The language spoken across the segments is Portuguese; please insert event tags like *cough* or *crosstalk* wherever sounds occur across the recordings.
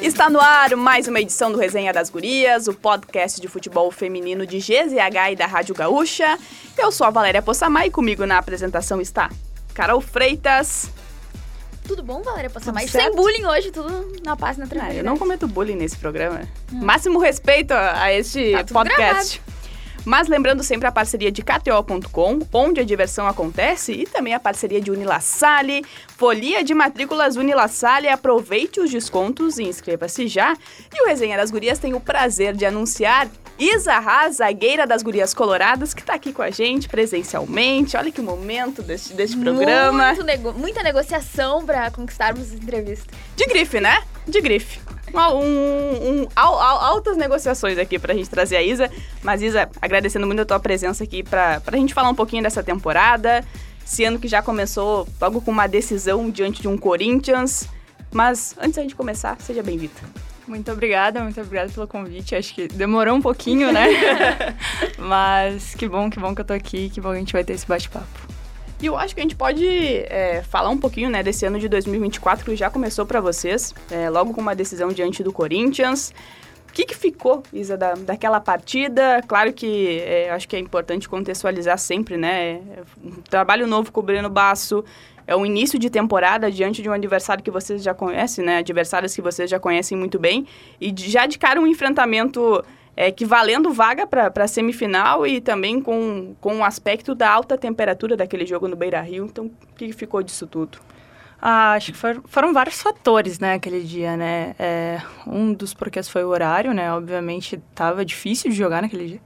Está no ar mais uma edição do Resenha das Gurias, o podcast de futebol feminino de GZH e da Rádio Gaúcha. Eu sou a Valéria Possamay e comigo na apresentação está Carol Freitas. Tudo bom, Valéria Possamay? Sem bullying hoje, tudo na paz, na Ah, tranquilidade. eu não cometo bullying nesse programa. Máximo respeito a, este Tá podcast. Mas lembrando sempre a parceria de KTO.com, onde a diversão acontece, e também a parceria de Unilassalle, folia de matrículas Unilassalle, aproveite os descontos e inscreva-se já. E o Resenha das Gurias tem o prazer de anunciar Isa Haas, zagueira das Gurias Coloradas, que está aqui com a gente presencialmente. Olha que momento deste, deste programa. Muito nego- muita negociação pra conquistarmos essa entrevista. De grife, né? De grife. Um, um- al- al- altas negociações aqui pra gente trazer a Isa. Mas, Isa, agradecendo muito a tua presença aqui pra, pra gente falar um pouquinho dessa temporada. Esse ano que já começou logo com uma decisão diante de um Corinthians. Mas antes da gente começar, seja bem-vinda. Muito obrigada, muito obrigada pelo convite. Acho que demorou um pouquinho, né? *laughs* Mas que bom, que bom que eu tô aqui, que bom que a gente vai ter esse bate-papo. E eu acho que a gente pode é, falar um pouquinho né, desse ano de 2024 que já começou pra vocês, é, logo com uma decisão diante do Corinthians. O que, que ficou, Isa, da, daquela partida? Claro que é, acho que é importante contextualizar sempre, né? É um trabalho novo com o Breno Basso, é um início de temporada diante de um adversário que vocês já conhecem, né? Adversários que vocês já conhecem muito bem. E já de cara um enfrentamento é, que valendo vaga para a semifinal e também com, com o aspecto da alta temperatura daquele jogo no Beira-Rio. Então, o que ficou disso tudo? Ah, acho que for- foram vários fatores, né, aquele dia, né? É, um dos porquês foi o horário, né? Obviamente tava difícil de jogar naquele dia.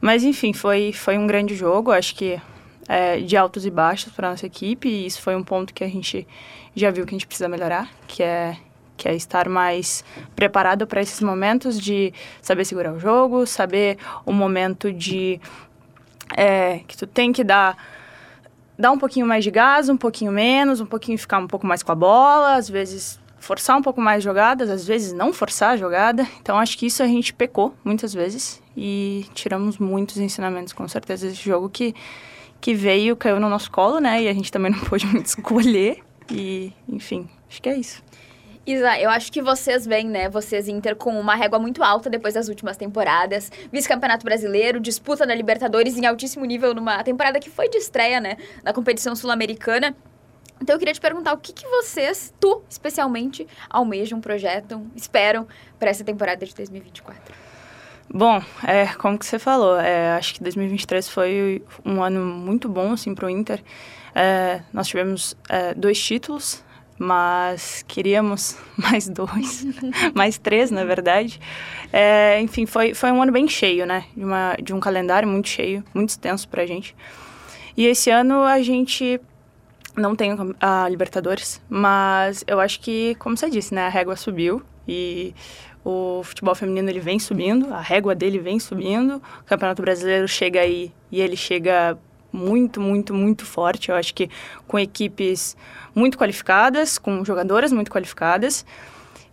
Mas enfim, foi, foi um grande jogo, acho que é, de altos e baixos para nossa equipe, e isso foi um ponto que a gente já viu que a gente precisa melhorar, que é que é estar mais preparado para esses momentos de saber segurar o jogo, saber o momento de é, que tu tem que dar dar um pouquinho mais de gás, um pouquinho menos, um pouquinho ficar um pouco mais com a bola, às vezes forçar um pouco mais jogadas, às vezes não forçar a jogada. Então acho que isso a gente pecou muitas vezes e tiramos muitos ensinamentos com certeza desse jogo que que veio, caiu no nosso colo, né? E a gente também não pôde muito *laughs* escolher e, enfim, acho que é isso. Isa, eu acho que vocês vêm, né? Vocês Inter com uma régua muito alta depois das últimas temporadas. Vice-campeonato brasileiro, disputa da Libertadores em altíssimo nível numa temporada que foi de estreia, né? Na competição sul-americana. Então eu queria te perguntar o que, que vocês, tu especialmente, almejam, projetam, esperam para essa temporada de 2024. Bom, é, como que você falou, é, acho que 2023 foi um ano muito bom, assim, pro Inter. É, nós tivemos é, dois títulos, mas queríamos *laughs* mais dois, *laughs* mais três, na verdade. É, enfim, foi, foi um ano bem cheio, né? De, uma, de um calendário muito cheio, muito extenso pra gente. E esse ano a gente não tem a Libertadores, mas eu acho que, como você disse, né? A régua subiu e o futebol feminino ele vem subindo, a régua dele vem subindo. O Campeonato Brasileiro chega aí e ele chega muito, muito, muito forte. Eu acho que com equipes muito qualificadas, com jogadoras muito qualificadas.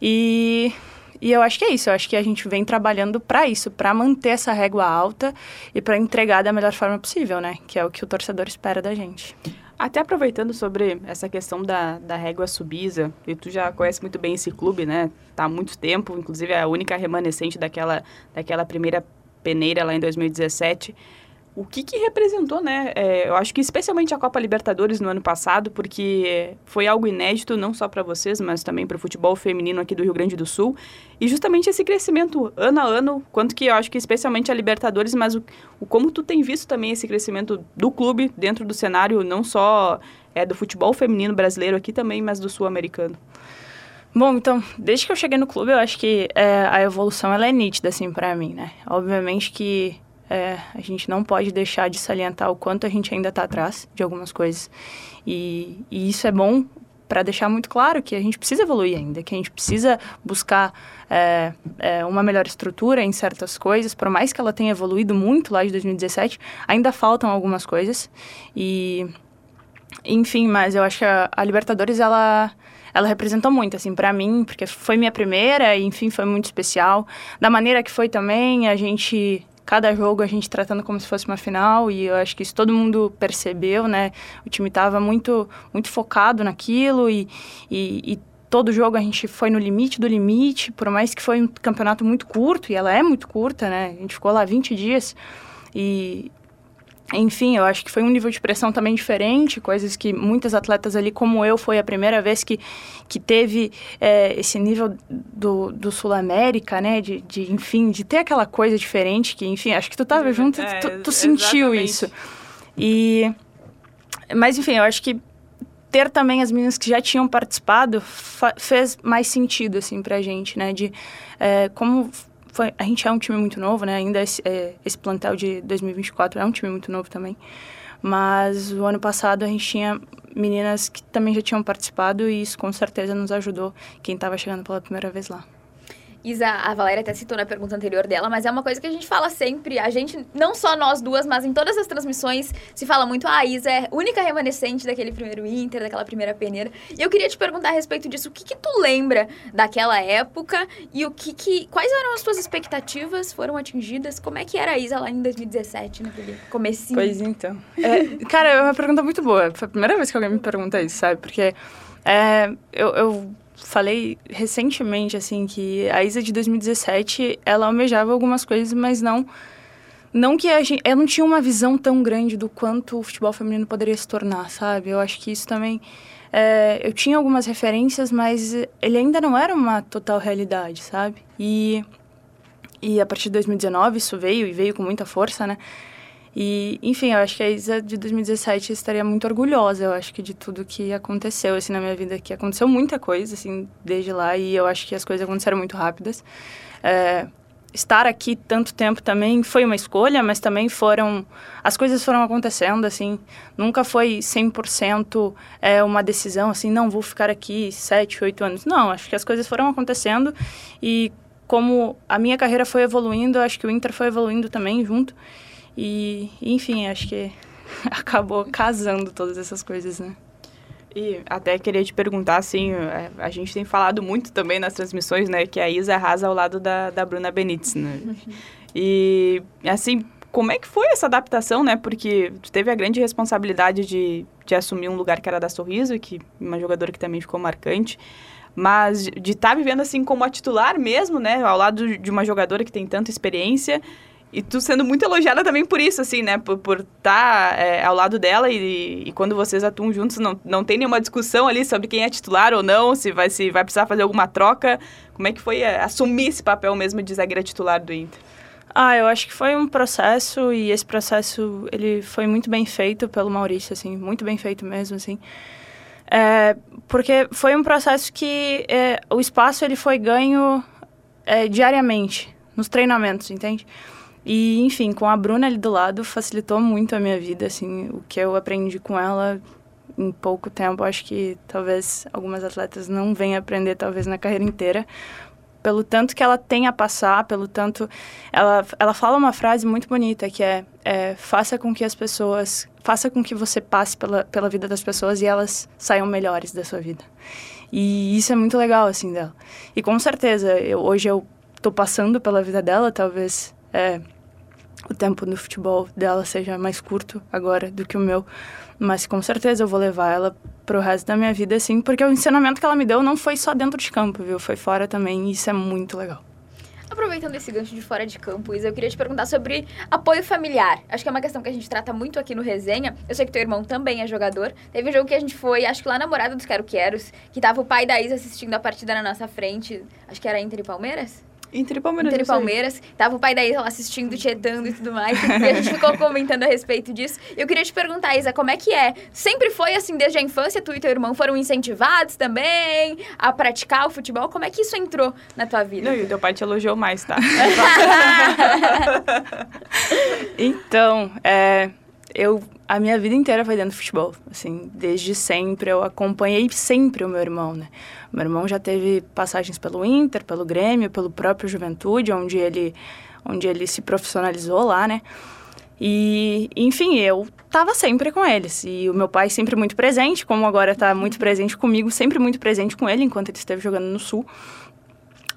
E, e eu acho que é isso. Eu acho que a gente vem trabalhando para isso, para manter essa régua alta e para entregar da melhor forma possível, né? Que é o que o torcedor espera da gente. Até aproveitando sobre essa questão da, da régua subisa, e tu já conhece muito bem esse clube, né? Tá há muito tempo, inclusive é a única remanescente daquela, daquela primeira peneira lá em 2017. O que que representou, né? É, eu acho que especialmente a Copa Libertadores no ano passado, porque foi algo inédito não só para vocês, mas também para o futebol feminino aqui do Rio Grande do Sul. E justamente esse crescimento ano a ano, quanto que eu acho que especialmente a Libertadores, mas o, o como tu tem visto também esse crescimento do clube dentro do cenário não só é do futebol feminino brasileiro aqui também, mas do sul-americano. Bom, então, desde que eu cheguei no clube, eu acho que é, a evolução ela é nítida, assim, para mim, né? Obviamente que é, a gente não pode deixar de salientar o quanto a gente ainda está atrás de algumas coisas. E, e isso é bom para deixar muito claro que a gente precisa evoluir ainda, que a gente precisa buscar é, é, uma melhor estrutura em certas coisas. Por mais que ela tenha evoluído muito lá de 2017, ainda faltam algumas coisas. E, enfim, mas eu acho que a, a Libertadores, ela ela representou muito, assim, para mim, porque foi minha primeira e, enfim, foi muito especial. Da maneira que foi também, a gente cada jogo a gente tratando como se fosse uma final e eu acho que isso todo mundo percebeu, né? O time estava muito, muito focado naquilo e, e, e todo jogo a gente foi no limite do limite, por mais que foi um campeonato muito curto, e ela é muito curta, né? A gente ficou lá 20 dias. E, enfim, eu acho que foi um nível de pressão também diferente, coisas que muitas atletas ali, como eu, foi a primeira vez que, que teve é, esse nível do, do Sul-América, né? De, de, enfim, de ter aquela coisa diferente, que, enfim, acho que tu estava junto, é, tu, tu sentiu isso. E... Mas, enfim, eu acho que ter também as meninas que já tinham participado fez mais sentido, assim, pra gente, né? De é, como foi, a gente é um time muito novo, né? Ainda esse, é, esse plantel de 2024 é um time muito novo também. Mas o ano passado a gente tinha meninas que também já tinham participado e isso com certeza nos ajudou quem estava chegando pela primeira vez lá. Isa, a Valéria até citou na pergunta anterior dela, mas é uma coisa que a gente fala sempre. A gente, não só nós duas, mas em todas as transmissões, se fala muito, ah, a Isa é única remanescente daquele primeiro Inter, daquela primeira peneira. E eu queria te perguntar a respeito disso, o que que tu lembra daquela época e o que que... Quais eram as tuas expectativas? Foram atingidas? Como é que era a Isa lá em 2017, naquele comecinho? Pois então. É, cara, é uma pergunta muito boa. Foi a primeira vez que alguém me pergunta isso, sabe? Porque é, eu, eu falei recentemente, assim, que a Isa de 2017, ela almejava algumas coisas, mas não... Não que a gente... Ela não tinha uma visão tão grande do quanto o futebol feminino poderia se tornar, sabe? Eu acho que isso também... É, eu tinha algumas referências, mas ele ainda não era uma total realidade, sabe? E, e a partir de 2019 isso veio, e veio com muita força, né? E, enfim, eu acho que a Isa de 2017 estaria muito orgulhosa, eu acho que de tudo que aconteceu, assim, na minha vida, que aconteceu muita coisa, assim, desde lá, e eu acho que as coisas aconteceram muito rápidas. É, estar aqui tanto tempo também foi uma escolha, mas também foram... As coisas foram acontecendo, assim, nunca foi 100% é, uma decisão, assim, não, vou ficar aqui sete, oito anos. Não, acho que as coisas foram acontecendo e como a minha carreira foi evoluindo, acho que o Inter foi evoluindo também junto. E, enfim, acho que *laughs* acabou casando todas essas coisas, né? E até queria te perguntar, assim, é, a gente tem falado muito também nas transmissões, né, que a Isa arrasa ao lado da, da Bruna Benítez, né? *laughs* E, assim, como é que foi essa adaptação, né? Porque tu teve a grande responsabilidade de, de assumir um lugar que era da Sorriso, que uma jogadora que também ficou marcante, mas de estar tá vivendo assim como a titular mesmo, né, ao lado de uma jogadora que tem tanta experiência e tu sendo muito elogiada também por isso, assim, né? Por estar tá, é, ao lado dela e, e, quando vocês atuam juntos, não, não tem nenhuma discussão ali sobre quem é titular ou não, se vai, se vai precisar fazer alguma troca. Como é que foi é, assumir esse papel mesmo de zagueira titular do Inter? Ah, eu acho que foi um processo e esse processo, ele foi muito bem feito pelo Maurício, assim, muito bem feito mesmo, assim. É, porque foi um processo que é, o espaço, ele foi ganho é, diariamente, nos treinamentos, entende? E, enfim, com a Bruna ali do lado, facilitou muito a minha vida, assim, o que eu aprendi com ela em pouco tempo, acho que talvez algumas atletas não venham aprender, talvez, na carreira inteira, pelo tanto que ela tem a passar, pelo tanto... Ela, ela fala uma frase muito bonita, que é, é faça com que as pessoas... Faça com que você passe pela, pela vida das pessoas e elas saiam melhores da sua vida. E isso é muito legal, assim, dela. E com certeza, eu, hoje eu tô passando pela vida dela, talvez é, o tempo no futebol dela seja mais curto agora do que o meu. Mas com certeza eu vou levar ela pro resto da minha vida, assim, porque o ensinamento que ela me deu não foi só dentro de campo, viu? Foi fora também, e isso é muito legal. Aproveitando esse gancho de fora de campo, Isa, eu queria te perguntar sobre apoio familiar. Acho que é uma questão que a gente trata muito aqui no Resenha. Eu sei que teu irmão também é jogador. Teve um jogo que a gente foi, acho que lá na Morada dos Quero Queros, que tava o pai da Isa assistindo a partida na nossa frente. Acho que era Inter e Palmeiras? Entre Palmeiras. Entre Palmeiras. Tava o pai da Isa lá assistindo, tietando e tudo mais. e a gente ficou comentando a respeito disso. Eu queria te perguntar, Isa, como é que é? Sempre foi assim desde a infância? Tu e teu irmão foram incentivados também a praticar o futebol? Como é que isso entrou na tua vida? Não, e o teu pai te elogiou mais, tá? *laughs* *laughs* então, é, eu a minha vida inteira foi dentro do futebol, assim, desde sempre eu acompanhei sempre o meu irmão, né? Meu irmão já teve passagens pelo Inter, pelo Grêmio, pelo próprio Juventude, onde ele onde ele se profissionalizou lá, né? E, enfim, eu estava sempre com eles. E o meu pai sempre muito presente, como agora está muito presente comigo, sempre muito presente com ele enquanto ele esteve jogando no Sul.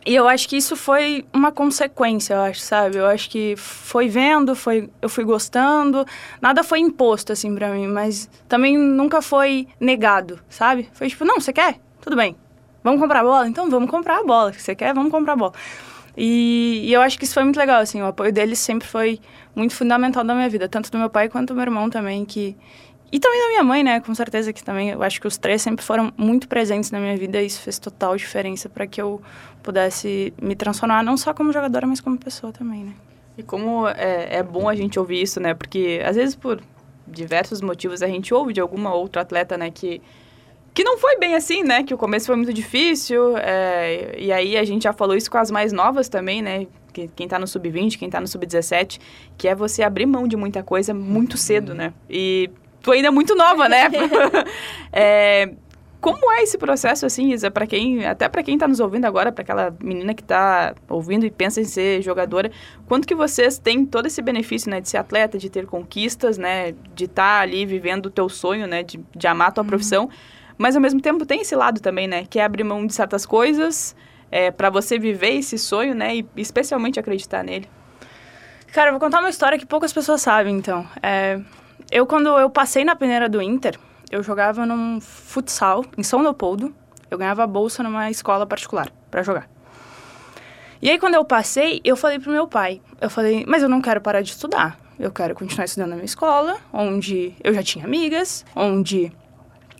E eu acho que isso foi uma consequência, eu acho, sabe? Eu acho que foi vendo, foi, eu fui gostando, nada foi imposto, assim, pra mim, mas também nunca foi negado, sabe? Foi tipo, não, você quer? Tudo bem. Vamos comprar a bola? Então vamos comprar a bola. Você quer? Vamos comprar a bola. E, e, eu acho que isso foi muito legal, assim, o apoio deles sempre foi muito fundamental na minha vida, tanto do meu pai quanto do meu irmão também, que... E também da minha mãe, né, com certeza que também, eu acho que os três sempre foram muito presentes na minha vida e isso fez total diferença para que eu pudesse me transformar não só como jogadora, mas como pessoa também, né. E como é, é bom a gente ouvir isso, né, porque às vezes por diversos motivos a gente ouve de alguma outra atleta, né, que que não foi bem assim, né? Que o começo foi muito difícil. É, e aí a gente já falou isso com as mais novas também, né? Que, quem tá no sub-20, quem tá no sub-17, que é você abrir mão de muita coisa muito cedo, né? E tu ainda é muito nova, né? *laughs* *laughs* é, como é esse processo, assim, Isa, para quem, até para quem tá nos ouvindo agora, para aquela menina que tá ouvindo e pensa em ser jogadora, quanto que vocês têm todo esse benefício, né, de ser atleta, de ter conquistas, né, de estar tá ali vivendo o teu sonho, né, de, de amar a tua uhum. profissão, mas ao mesmo tempo tem esse lado também, né? Que é abrir mão de certas coisas é, para você viver esse sonho, né? E especialmente acreditar nele. Cara, eu vou contar uma história que poucas pessoas sabem, então. É, eu, quando eu passei na peneira do Inter, eu jogava num futsal em São Leopoldo. Eu ganhava bolsa numa escola particular para jogar. E aí, quando eu passei, eu falei pro meu pai: eu falei, mas eu não quero parar de estudar. Eu quero continuar estudando na minha escola, onde eu já tinha amigas, onde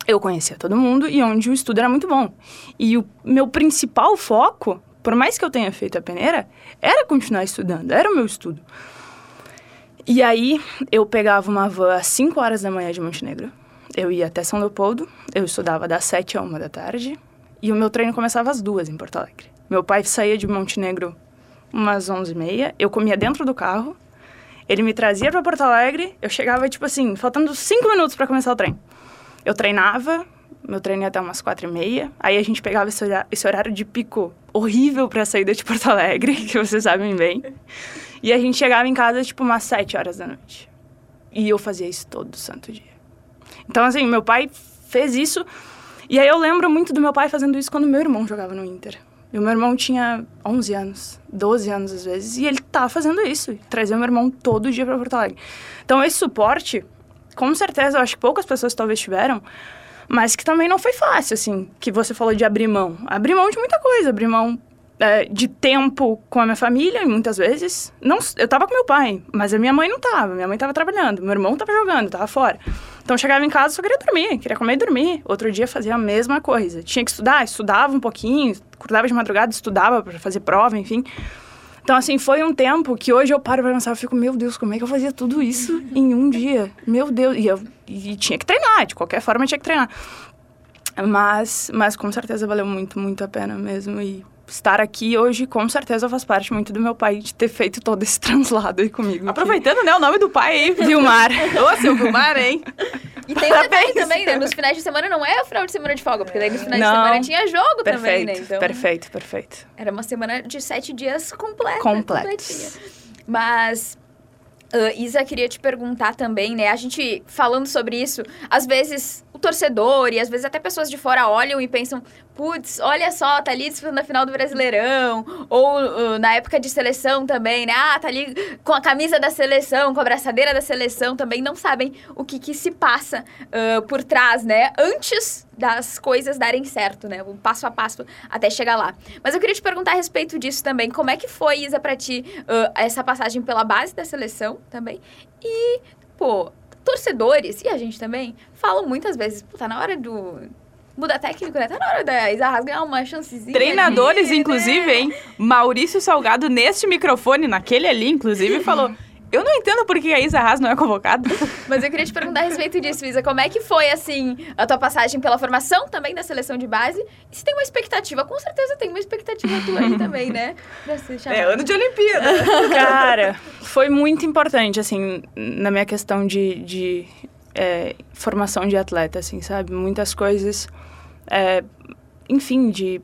eu conhecia todo mundo e onde o estudo era muito bom. E o meu principal foco, por mais que eu tenha feito a peneira, era continuar estudando, era o meu estudo. E aí eu pegava uma van às 5 horas da manhã de Montenegro. Eu ia até São Leopoldo, eu estudava das 7 a 1 da tarde e o meu treino começava às duas em Porto Alegre. Meu pai saía de Montenegro umas 11 e meia, eu comia dentro do carro, ele me trazia para Porto Alegre, eu chegava, tipo assim, faltando 5 minutos para começar o treino. Eu treinava, meu treino ia até umas quatro e meia. Aí a gente pegava esse, horário, esse horário de pico horrível para saída de Porto Alegre, *laughs* que vocês sabem bem. E a gente chegava em casa, tipo, umas sete horas da noite. E eu fazia isso todo santo dia. Então, assim, meu pai fez isso. E aí eu lembro muito do meu pai fazendo isso quando meu irmão jogava no Inter. E o meu irmão tinha 11 anos, 12 anos às vezes, e ele tá fazendo isso, trazia meu irmão todo dia para Porto Alegre. Então esse suporte com certeza, eu acho que poucas pessoas talvez tiveram, mas que também não foi fácil, assim, que você falou de abrir mão. Abrir mão de muita coisa, abrir mão é, de tempo com a minha família, muitas vezes. Não, eu tava com meu pai, mas a minha mãe não tava. Minha mãe tava trabalhando, meu irmão tava jogando, tava fora. Então, chegava em casa, só queria dormir, queria comer e dormir. Outro dia, fazia a mesma coisa. Tinha que estudar, estudava um pouquinho, acordava de madrugada, estudava para fazer prova, enfim. Então, assim, foi um tempo que hoje eu paro pra pensar, eu fico, meu Deus, como é que eu fazia tudo isso em um dia? Meu Deus, e eu e tinha que treinar, de qualquer forma tinha que treinar. Mas, mas com certeza valeu muito, muito a pena mesmo. E estar aqui hoje, com certeza, faz parte muito do meu pai de ter feito todo esse *laughs* translado aí comigo. Aproveitando, que... né, o nome do pai aí. Vilmar. Ô, seu Vilmar, hein? E tem Parabéns. também, né? Nos finais de semana não é o final de semana de folga, porque daí nos finais não. de semana tinha jogo perfeito, também, né? Então, perfeito, perfeito. Era uma semana de sete dias completa. Completos. Mas Uh, Isa, queria te perguntar também, né? A gente falando sobre isso, às vezes o torcedor e às vezes até pessoas de fora olham e pensam: putz, olha só, tá ali disputando a final do Brasileirão. Ou uh, na época de seleção também, né? Ah, tá ali com a camisa da seleção, com a braçadeira da seleção também. Não sabem o que, que se passa uh, por trás, né? Antes das coisas darem certo, né? O passo a passo até chegar lá. Mas eu queria te perguntar a respeito disso também. Como é que foi, Isa, pra ti, uh, essa passagem pela base da seleção também? E, pô, torcedores, e a gente também, falam muitas vezes, pô, tá na hora do muda técnico, né? Tá na hora da Isa Haas ganhar uma chancezinha. Treinadores, ali, inclusive, né? hein? Maurício Salgado, neste microfone, naquele ali, inclusive, falou. Eu não entendo por que a Isa Haas não é convocada. *laughs* Mas eu queria te perguntar a respeito disso, Isa. Como é que foi, assim, a tua passagem pela formação também da seleção de base? E se tem uma expectativa? Com certeza tem uma expectativa tua aí também, né? *laughs* É ano de Olimpíada. *laughs* Cara, foi muito importante, assim, na minha questão de, de é, formação de atleta, assim, sabe? Muitas coisas, é, enfim, de,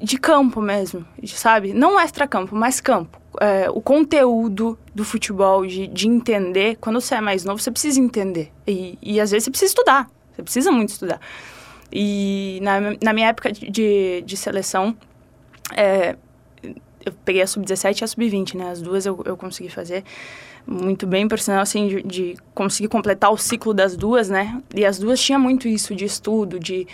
de campo mesmo, sabe? Não extra-campo, mas campo é, o conteúdo do futebol, de, de entender. Quando você é mais novo, você precisa entender. E, e às vezes você precisa estudar. Você precisa muito estudar. E na, na minha época de, de seleção, é, eu peguei a sub-17 e a sub-20, né? As duas eu, eu consegui fazer muito bem, por sinal, assim, de, de, conseguir completar o ciclo das duas, né? E as duas tinham muito isso de estudo, de,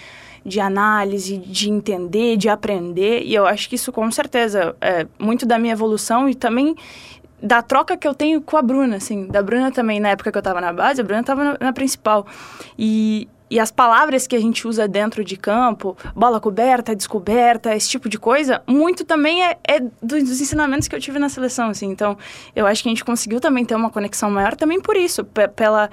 de análise, de entender, de aprender. E eu acho que isso, com certeza, é muito da minha evolução e também da troca que eu tenho com a Bruna, assim. Da Bruna também, na época que eu estava na base, a Bruna estava na, na principal. E, e as palavras que a gente usa dentro de campo, bola coberta, descoberta, esse tipo de coisa, muito também é, é dos ensinamentos que eu tive na seleção, assim. Então, eu acho que a gente conseguiu também ter uma conexão maior também por isso, pela,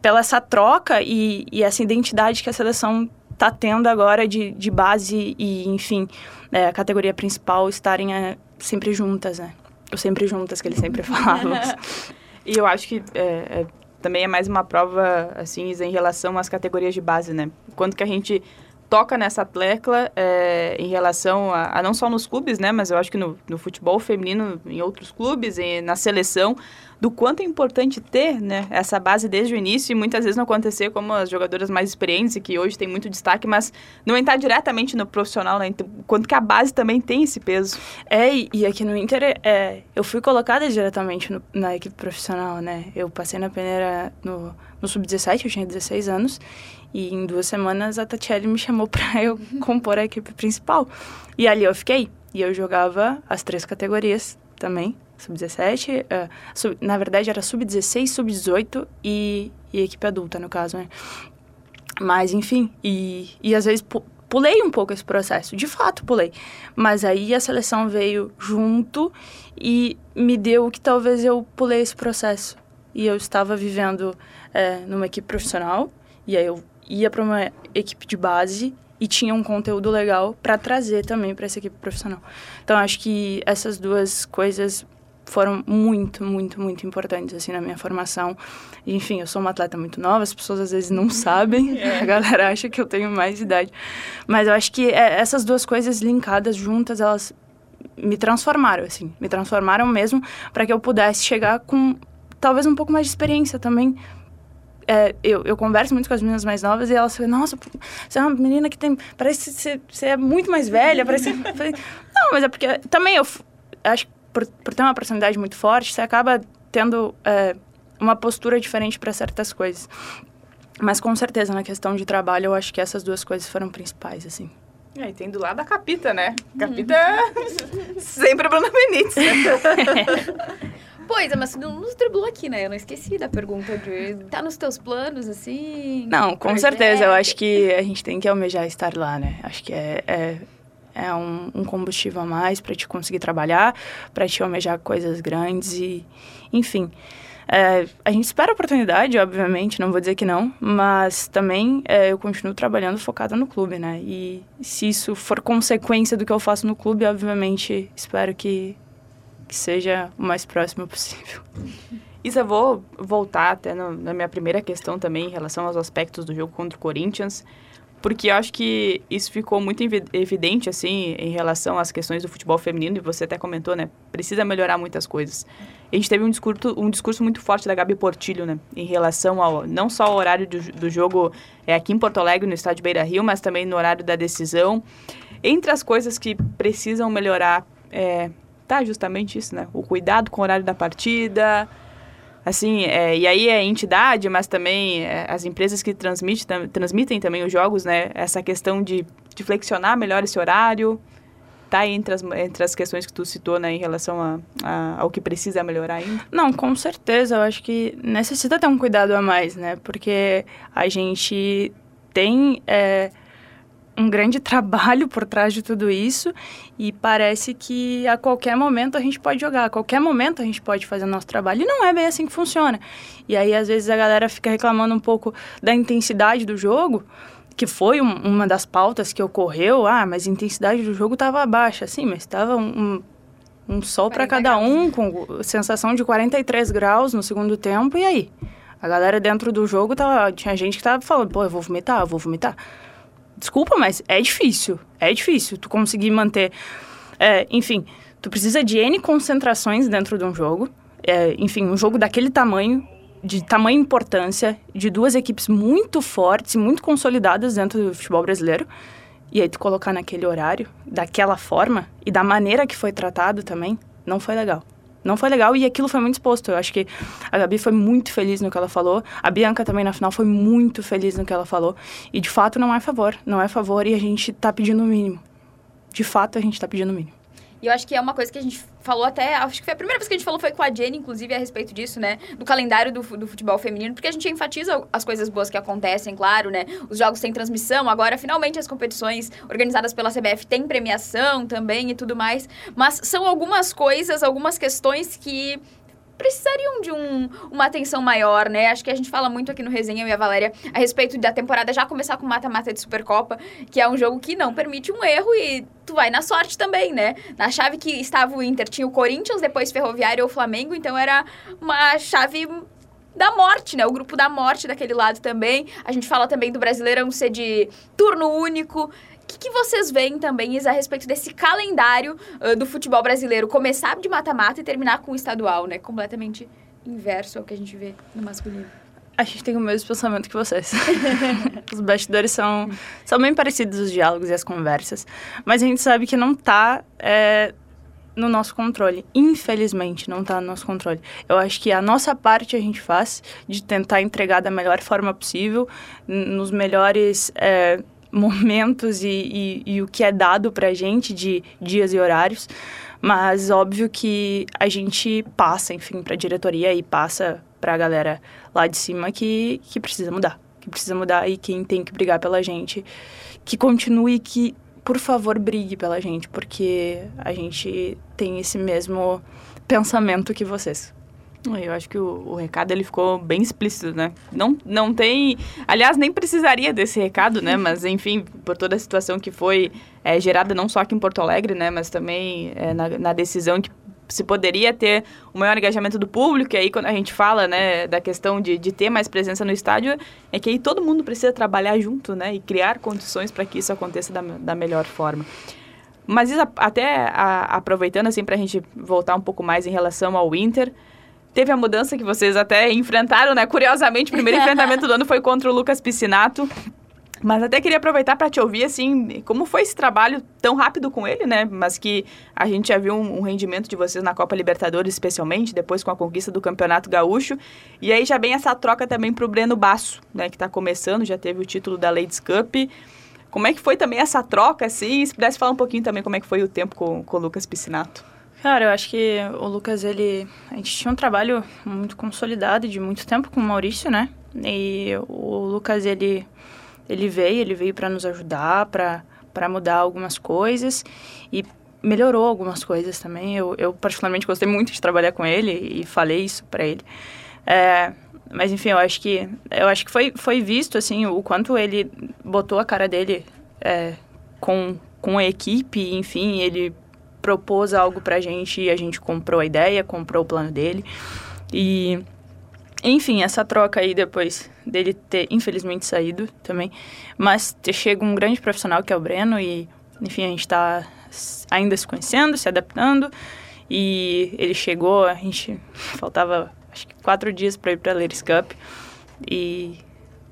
pela essa troca e, e essa identidade que a seleção está tendo agora de, de base e, enfim, é, a categoria principal estarem é, sempre juntas, né? Ou sempre juntas, que eles sempre *laughs* falavam. *laughs* e eu acho que é, é também é mais uma prova, assim, em relação às categorias de base, né? Quanto que a gente toca nessa tecla é, em relação a, a, não só nos clubes, né, mas eu acho que no, no futebol feminino, em outros clubes, na seleção, do quanto é importante ter né, essa base desde o início e muitas vezes não acontecer como as jogadoras mais experientes e que hoje tem muito destaque, mas não entrar diretamente no profissional, né? Então, quanto que a base também tem esse peso. É, e aqui no Inter, é, eu fui colocada diretamente no, na equipe profissional, né? Eu passei na peneira no, no Sub-17, eu tinha 16 anos, e em duas semanas a Tatiele me chamou para *laughs* eu compor a equipe principal. E ali eu fiquei. E eu jogava as três categorias também, sub-17, uh, sub, na verdade era sub-16, sub-18 e, e equipe adulta, no caso, né? Mas, enfim, e, e às vezes pu pulei um pouco esse processo, de fato pulei. Mas aí a seleção veio junto e me deu que talvez eu pulei esse processo. E eu estava vivendo é, numa equipe profissional, e aí eu ia para uma equipe de base e tinha um conteúdo legal para trazer também para essa equipe profissional. Então acho que essas duas coisas foram muito, muito, muito importantes, assim, na minha formação. Enfim, eu sou uma atleta muito nova, as pessoas às vezes não *laughs* sabem, é. a galera acha que eu tenho mais idade. Mas eu acho que é, essas duas coisas linkadas juntas, elas me transformaram, assim, me transformaram mesmo para que eu pudesse chegar com talvez um pouco mais de experiência também. É, eu, eu converso muito com as meninas mais novas e elas falam, nossa, você é uma menina que tem. Parece que você, é muito mais velha, parece. *laughs* não, mas é porque também eu acho que por, por ter uma personalidade muito forte, você acaba tendo é, uma postura diferente para certas coisas. Mas com certeza, na questão de trabalho, eu acho que essas duas coisas foram principais, assim. É, e tem do lado a Capita, né? Capita uhum. *laughs* sempre Bruna Benítez. *laughs* Pois é, mas não nos driblou aqui, né? Eu não esqueci da pergunta de... Tá nos teus planos, assim? Não, com projeto? certeza. Eu acho que a gente tem que almejar estar lá, né? Acho que é, é é um, um combustível a mais para te conseguir trabalhar, para te almejar coisas grandes e, enfim. É, a gente espera a oportunidade, obviamente, não vou dizer que não, mas também é, eu continuo trabalhando focada no clube, né? E se isso for consequência do que eu faço no clube, obviamente espero que, que seja o mais próximo possível. Isa, vou voltar até no, na minha primeira questão também em relação aos aspectos do jogo contra o Corinthians porque eu acho que isso ficou muito evidente, assim, em relação às questões do futebol feminino, e você até comentou, né? Precisa melhorar muitas coisas. a gente teve um discurso, um discurso muito forte da Gabi Portilho, né? Em relação ao, não só ao horário do, do jogo é, aqui em Porto Alegre, no estádio Beira Rio, mas também no horário da decisão. Entre as coisas que precisam melhorar, é, tá justamente isso, né? O cuidado com o horário da partida, assim, é, e aí é entidade, mas também é, as empresas que transmitem, tam, transmitem também os jogos, né? Essa questão de, de flexionar melhor esse horário, tá entre as, entre as questões que tu citou, né, em relação a, a, ao que precisa melhorar ainda? Não, com certeza, eu acho que necessita ter um cuidado a mais, né, porque a gente tem... É, um grande *laughs* trabalho por trás de tudo isso e parece que a qualquer momento a gente pode jogar, a qualquer momento a gente pode fazer o nosso trabalho. E não é bem assim que funciona. E aí, às vezes, a galera fica reclamando um pouco da intensidade do jogo, que foi um, uma das pautas que ocorreu. Ah, mas a intensidade do jogo estava baixa. Sim, mas estava um, um, um sol para cada um, com sensação de 43 graus no segundo tempo. E aí? A galera dentro do jogo, tava, tinha gente que tava falando, pô, eu vou vomitar, eu vou vomitar. Desculpa, mas é difícil. É difícil tu conseguir manter. É, enfim, tu precisa de N concentrações dentro de um jogo. É, enfim, um jogo daquele tamanho, de tamanha importância, de duas equipes muito fortes muito consolidadas dentro do futebol brasileiro. e aí tu colocar naquele horário, daquela forma e da maneira que foi tratado também, não foi legal. Não foi legal e aquilo foi muito exposto. Eu acho que a Gabi foi muito feliz no que ela falou. A Bianca também na final foi muito feliz no que ela falou. E de fato não é favor. Não é favor e a gente tá pedindo o mínimo. De fato a gente tá pedindo o mínimo. E eu acho que é uma coisa que a gente falou até. Acho que foi a primeira vez que a gente falou foi com a Jenny, inclusive, a respeito disso, né? Do calendário do, do futebol feminino, porque a gente enfatiza as coisas boas que acontecem, claro, né? Os jogos têm transmissão, agora finalmente as competições organizadas pela CBF têm premiação também e tudo mais. Mas são algumas coisas, algumas questões que precisariam de um, uma atenção maior, né? Acho que a gente fala muito aqui no Resenha, eu e a Valéria, a respeito da temporada já começar com mata-mata de Supercopa, que é um jogo que não permite um erro e tu vai na sorte também, né? Na chave que estava o Inter, tinha o Corinthians, depois Ferroviário ou Flamengo, então era uma chave da morte, né? O grupo da morte daquele lado também. A gente fala também do Brasileirão ser de turno único que, que vocês veem também a respeito desse calendário uh, do futebol brasileiro começar de mata-mata e terminar com o estadual, né? Completamente inverso ao que a gente vê no masculino. A gente tem o mesmo pensamento que vocês. *laughs* os bastidores são, são bem parecidos os diálogos e as conversas, mas a gente sabe que não está é, no nosso controle. Infelizmente, não está no nosso controle. Eu acho que a nossa parte a gente faz de tentar entregar da melhor forma possível, nos melhores é, momentos e, e, e o que é dado para a gente de dias e horários. Mas óbvio que a gente passa, enfim, para a diretoria e passa para a galera lá de cima que, que precisa mudar. Que precisa mudar e quem tem que brigar pela gente, que continue, que por favor brigue pela gente, porque a gente tem esse mesmo pensamento que vocês. Eu acho que o, o, recado ele ficou bem explícito, né? Não, não tem. Aliás, nem precisaria desse recado, né? *laughs* Mas, enfim, por toda a situação que foi é, gerada não só aqui em Porto Alegre, né? Mas também é, na, na, decisão que se poderia ter o maior engajamento do público. E aí, quando a gente fala, né, da questão de, de ter mais presença no estádio, é que aí todo mundo precisa trabalhar junto, né? E criar condições para que isso aconteça da, da melhor forma. Mas isso, até a, aproveitando, assim, para a gente voltar um pouco mais em relação ao Inter. Teve a mudança que vocês até enfrentaram, né? Curiosamente, o primeiro *laughs* enfrentamento do ano foi contra o Lucas Piscinato. Mas até queria aproveitar para te ouvir, assim, como foi esse trabalho tão rápido com ele, né? Mas que a gente já viu um, um rendimento de vocês na Copa Libertadores, especialmente, depois com a conquista do Campeonato Gaúcho. E aí já vem essa troca também para o Breno Basso, né? Que está começando, já teve o título da Ladies Cup. Como é que foi também essa troca, assim? Se pudesse falar um pouquinho também como é que foi o tempo com, com o Lucas Piscinato. Cara, eu acho que o Lucas, ele. A gente tinha um trabalho muito consolidado de muito tempo com o Maurício, né? E o Lucas, ele, ele veio, ele veio para nos ajudar, para mudar algumas coisas e melhorou algumas coisas também. Eu, eu, particularmente, gostei muito de trabalhar com ele e falei isso para ele. É, mas, enfim, eu acho que, eu acho que foi, foi visto, assim, o quanto ele botou a cara dele é, com, com a equipe, enfim, ele propôs algo pra gente e a gente comprou a ideia, comprou o plano dele. E enfim, essa troca aí depois dele ter infelizmente saído também, mas chega um grande profissional que é o Breno e enfim, a gente está ainda se conhecendo, se adaptando. E ele chegou, a gente *laughs* faltava acho que quatro dias para ir para a Ladies Cup. E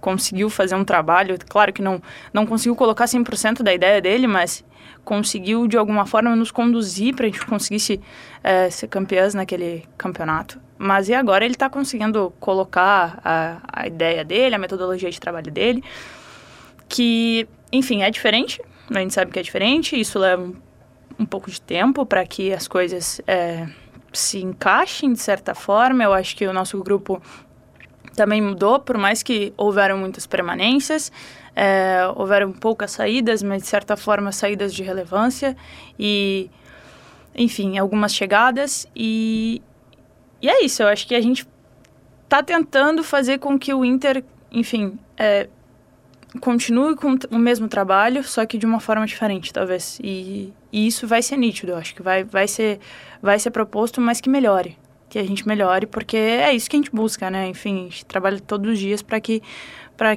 conseguiu fazer um trabalho, claro que não, não conseguiu colocar 100% da ideia dele, mas conseguiu de alguma forma nos conduzir para a gente conseguisse é, ser campeãs naquele campeonato. Mas e agora ele está conseguindo colocar a, a ideia dele, a metodologia de trabalho dele, que, enfim, é diferente, a gente sabe que é diferente, isso leva um, um pouco de tempo para que as coisas é, se encaixem de certa forma. Eu acho que o nosso grupo também mudou, por mais que houveram muitas permanências, é, houveram poucas saídas, mas de certa forma saídas de relevância e, enfim, algumas chegadas e, e é isso. Eu acho que a gente está tentando fazer com que o Inter, enfim, é, continue com o mesmo trabalho, só que de uma forma diferente, talvez. E, e isso vai ser nítido, eu acho que vai, vai, ser, vai ser proposto, mas que melhore que a gente melhore, porque é isso que a gente busca, né? Enfim, a gente trabalha todos os dias para que,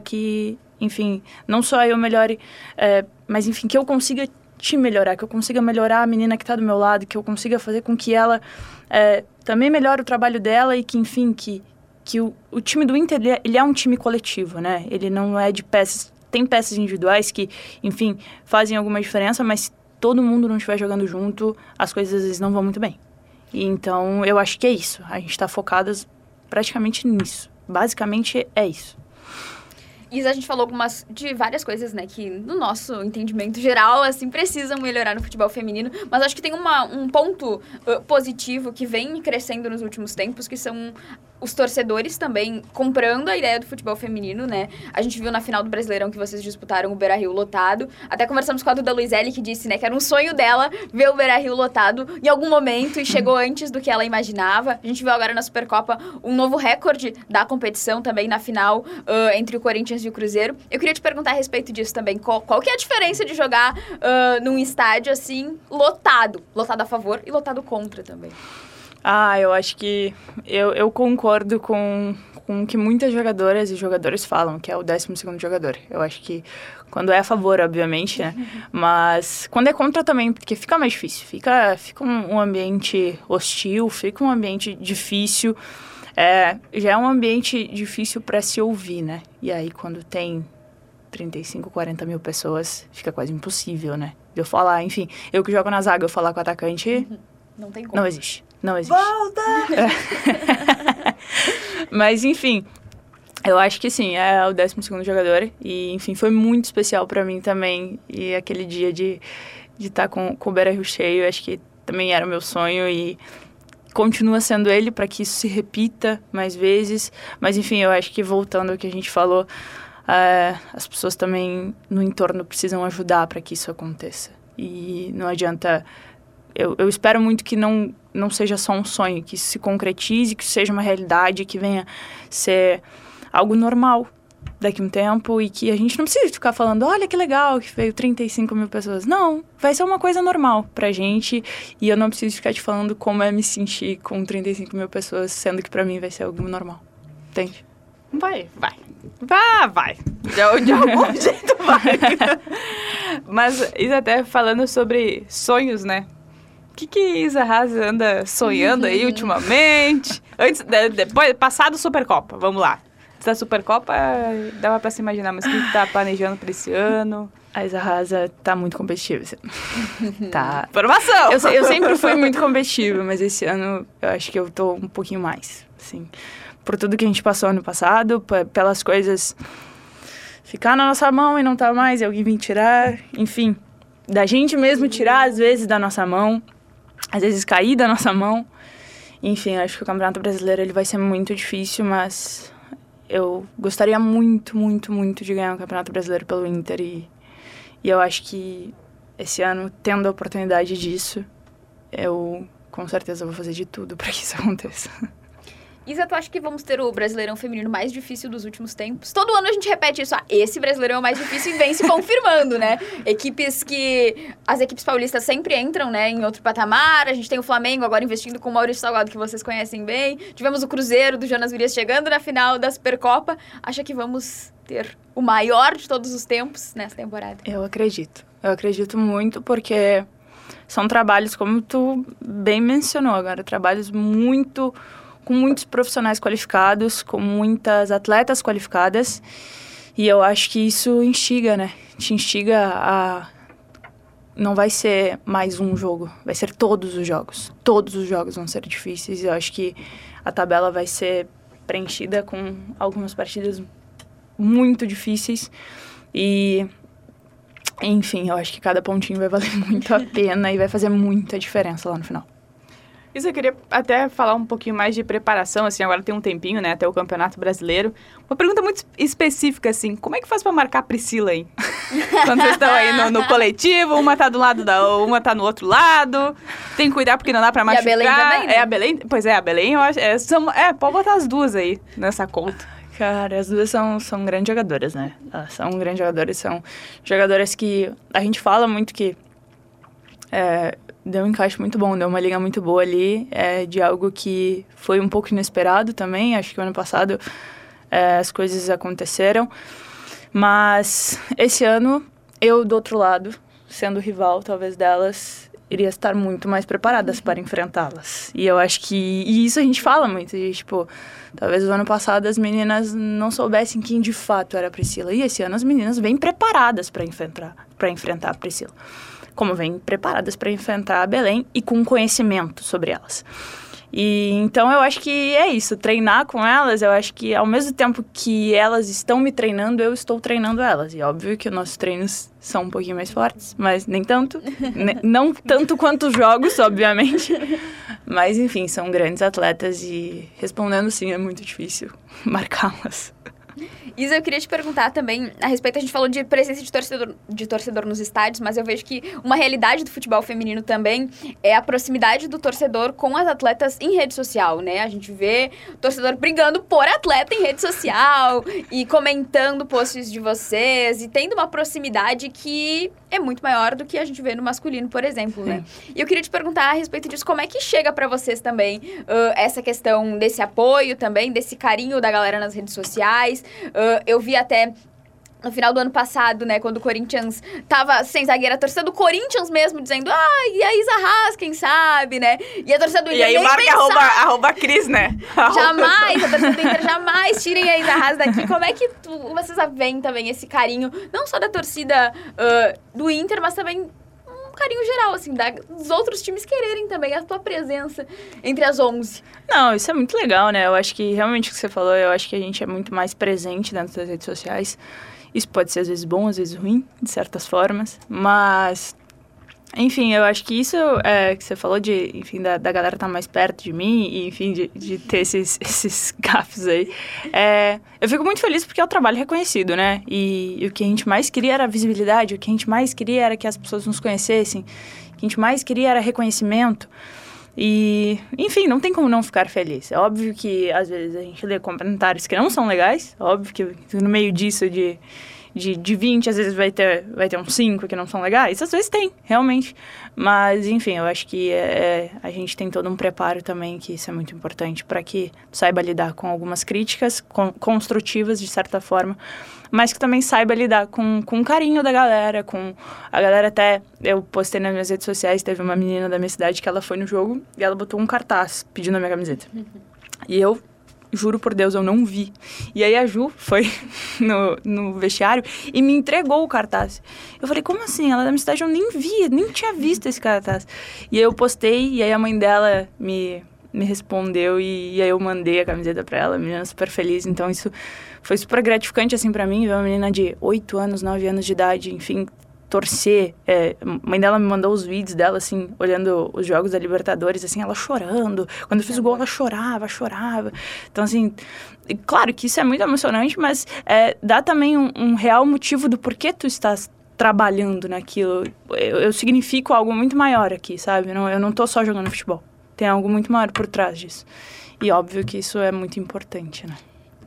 que, enfim, não só eu melhore, é, mas enfim, que eu consiga te melhorar, que eu consiga melhorar a menina que está do meu lado, que eu consiga fazer com que ela é, também melhore o trabalho dela e que, enfim, que, que o, o time do Inter, ele é, ele é um time coletivo, né? Ele não é de peças tem peças individuais que, enfim, fazem alguma diferença, mas se todo mundo não estiver jogando junto, as coisas às vezes não vão muito bem. E, então, eu acho que é isso. A gente está focadas praticamente nisso. Basicamente é isso. Isa, a gente falou algumas de várias coisas, né, que no nosso entendimento geral, assim, precisam melhorar no futebol feminino, mas acho que tem uma, um ponto uh, positivo que vem crescendo nos últimos tempos, que são os torcedores também comprando a ideia do futebol feminino, né? A gente viu na final do Brasileirão que vocês disputaram o Beira-Rio lotado. Até conversamos com a Duda Luizelli, que disse, né, que era um sonho dela ver o Beira-Rio lotado em algum momento e chegou *laughs* antes do que ela imaginava. A gente viu agora na Supercopa um novo recorde da competição também na final uh, entre o Corinthians e o Cruzeiro. Eu queria te perguntar a respeito disso também. Qual, qual que é a diferença de jogar uh, num estádio assim lotado? Lotado a favor e lotado contra também. Ah, eu acho que eu, eu concordo com, com o que muitas jogadoras e jogadores falam, que é o 12 jogador. Eu acho que quando é a favor, obviamente, né? Mas quando é contra também, porque fica mais difícil. Fica, fica um, um ambiente hostil, fica um ambiente difícil. É, já é um ambiente difícil para se ouvir, né? E aí, quando tem 35, 40 mil pessoas, fica quase impossível, né? Eu falar, enfim, eu que jogo na zaga, eu falar com o atacante. Não tem como. Não existe. Não existe. Volta! *laughs* Mas, enfim, eu acho que sim, é o 12 jogador. E, enfim, foi muito especial para mim também. E aquele dia de estar de tá com, com o Beira Rio cheio, acho que também era o meu sonho. E continua sendo ele para que isso se repita mais vezes. Mas, enfim, eu acho que voltando ao que a gente falou, uh, as pessoas também no entorno precisam ajudar para que isso aconteça. E não adianta eu, eu espero muito que não, não seja só um sonho, que se concretize, que seja uma realidade, que venha ser algo normal daqui a um tempo e que a gente não precisa ficar falando, olha que legal que veio 35 mil pessoas. Não, vai ser uma coisa normal pra gente e eu não preciso ficar te falando como é me sentir com 35 mil pessoas, sendo que pra mim vai ser algo normal. Entende? Vai, vai. Vai, vai. De, de algum *laughs* jeito vai. *laughs* Mas isso até falando sobre sonhos, né? O que, que Isa Haas anda sonhando aí uhum. ultimamente? Antes, de, depois, passado Supercopa, vamos lá. Antes da Supercopa, dava pra se imaginar, mas o que tá planejando pra esse ano? A Isa Rasa tá muito competitiva. *laughs* tá. Formação! Eu, eu, sempre fui muito competitiva, mas esse ano eu acho que eu tô um pouquinho mais, assim. Por tudo que a gente passou ano passado, pelas coisas ficar na nossa mão e não tá mais, e alguém vir tirar, enfim. Da gente mesmo tirar, às vezes, da nossa mão às vezes cair da nossa mão. Enfim, acho que o Campeonato Brasileiro ele vai ser muito difícil, mas eu gostaria muito, muito, muito de ganhar o Campeonato Brasileiro pelo Inter e, e eu acho que esse ano, tendo a oportunidade disso, eu com certeza vou fazer de tudo para que isso *laughs* aconteça. Isa, tu acha que vamos ter o Brasileirão Feminino mais difícil dos últimos tempos? Todo ano a gente repete isso. Ah, esse Brasileirão é o mais difícil e vem se confirmando, né? Equipes que... As equipes paulistas sempre entram, né, em outro patamar. A gente tem o Flamengo agora investindo com o Maurício Salgado, que vocês conhecem bem. Tivemos o Cruzeiro do Jonas Virias chegando na final da Supercopa. Acha que vamos ter o maior de todos os tempos nessa temporada? Eu acredito. Eu acredito muito porque são trabalhos, como tu bem mencionou agora, trabalhos muito com muitos profissionais qualificados, com muitas atletas qualificadas. E eu acho que isso instiga, né? Te instiga a. Não vai ser mais um jogo, vai ser todos os jogos. Todos os jogos vão ser difíceis. Eu acho que a tabela vai ser preenchida com algumas partidas muito difíceis. E. Enfim, eu acho que cada pontinho vai valer *laughs* muito a pena e vai fazer muita diferença lá no final. Isso eu queria até falar um pouquinho mais de preparação, assim, agora tem um tempinho, né, até o Campeonato Brasileiro. Uma pergunta muito específica, assim, como é que faz para marcar a Priscila aí? *laughs* Quando vocês estão aí no, no, coletivo, uma tá do lado da uma tá no outro lado. Tem que cuidar porque não dá pra machucar. E a Belém também, né? É a Belém, pois é, a Belém, eu acho, é, são, é, pode botar as duas aí nessa conta. Cara, as duas são, são grandes jogadoras, né? Elas são grandes jogadoras, são jogadoras que a gente fala muito que é, deu um encaixe muito bom, deu uma liga muito boa ali, é, de algo que foi um pouco inesperado também. Acho que ano passado é, as coisas aconteceram, mas esse ano eu do outro lado, sendo rival talvez delas, iria estar muito mais preparadas para enfrentá-las. E eu acho que e isso a gente fala muito, e, tipo, talvez o ano passado as meninas não soubessem quem de fato era a Priscila, e esse ano as meninas vêm preparadas para enfrentar enfrentar a Priscila. Como vêm preparadas para enfrentar a Belém e com conhecimento sobre elas. E então eu acho que é isso, treinar com elas, eu acho que ao mesmo tempo que elas estão me treinando, eu estou treinando elas. E óbvio que os nossos treinos são um pouquinho mais fortes, mas nem tanto, *laughs* não tanto quanto os jogos, obviamente. Mas enfim, são grandes atletas e respondendo sim é muito difícil *laughs* marcá-las. Isa, eu queria te perguntar também a respeito, a gente falou de presença de torcedor, de torcedor nos estádios, mas eu vejo que uma realidade do futebol feminino também é a proximidade do torcedor com as atletas em rede social, né? A gente vê torcedor brigando por atleta em rede social e comentando posts de vocês e tendo uma proximidade que é muito maior do que a gente vê no masculino, por exemplo, né? E eu queria te perguntar a respeito disso, como é que chega para vocês também uh, essa questão desse apoio também, desse carinho da galera nas redes sociais? Uh, eu vi até no final do ano passado, né, quando o Corinthians tava sem zagueira, a torcida do Corinthians mesmo dizendo, ah, e a Isa Haas, quem sabe, né? E a torcida do Inter E aí marca arroba, arroba Cris, né? *laughs* Jamais, a torcida do Inter jamais tirem a Isa Haas daqui. Como é que tu, vocês veem também esse carinho, não só da torcida uh, do Inter, mas também um carinho geral, assim, da, dos outros times quererem também a tua presença entre as 11. Não, isso é muito legal, né? Eu acho que realmente o que você falou, eu acho que a gente é muito mais presente dentro das redes sociais. Isso pode ser às vezes bom, às vezes ruim, de certas formas, mas enfim, eu acho que isso é, que você falou de, enfim, da, da galera estar tá mais perto de mim e, enfim, de, de ter esses, *laughs* esses gafos aí. É, eu fico muito feliz porque é o trabalho reconhecido, né? E, e, o que a gente mais queria era visibilidade, o que a gente mais queria era que as pessoas nos conhecessem, o que a gente mais queria era reconhecimento. E, enfim, não tem como não ficar feliz. É óbvio que às vezes a gente lê comentários que não são legais, óbvio que no meio disso de, de, de 20, às vezes vai ter, vai ter uns 5 que não são legais, às vezes tem, realmente. Mas, enfim, eu acho que é, é a gente tem todo um preparo também, que isso é muito importante, para que saiba lidar com algumas críticas com, construtivas, de certa forma, mas que também saiba lidar com, com o carinho da galera, com a galera até, eu postei nas minhas redes sociais, teve uma menina da minha cidade que ela foi no jogo e ela botou um cartaz pedindo a minha camiseta. E eu juro por Deus, eu não vi. E aí a Ju foi *laughs* no, no vestiário e me entregou o cartaz. Eu falei, como assim? Ela é da minha cidade, eu nem vi, nem tinha visto esse cartaz. E aí eu postei, e aí a mãe dela me, me respondeu, e, e aí eu mandei a camiseta pra ela, a menina super feliz. Então isso foi super gratificante, assim, para mim, ver uma menina de 8 anos, 9 anos de idade, enfim, torcer. É, mãe dela me mandou os vídeos dela, assim, olhando os jogos da Libertadores, assim, ela chorando. Quando eu fiz o gol, ela chorava, chorava. Então, assim, claro que isso é muito emocionante, mas é, dá também um, um real motivo do porquê tu estás trabalhando naquilo. Eu, eu significo algo muito maior aqui, sabe? Não, eu não tô só jogando futebol. Tem algo muito maior por trás disso. E óbvio que isso é muito importante, né?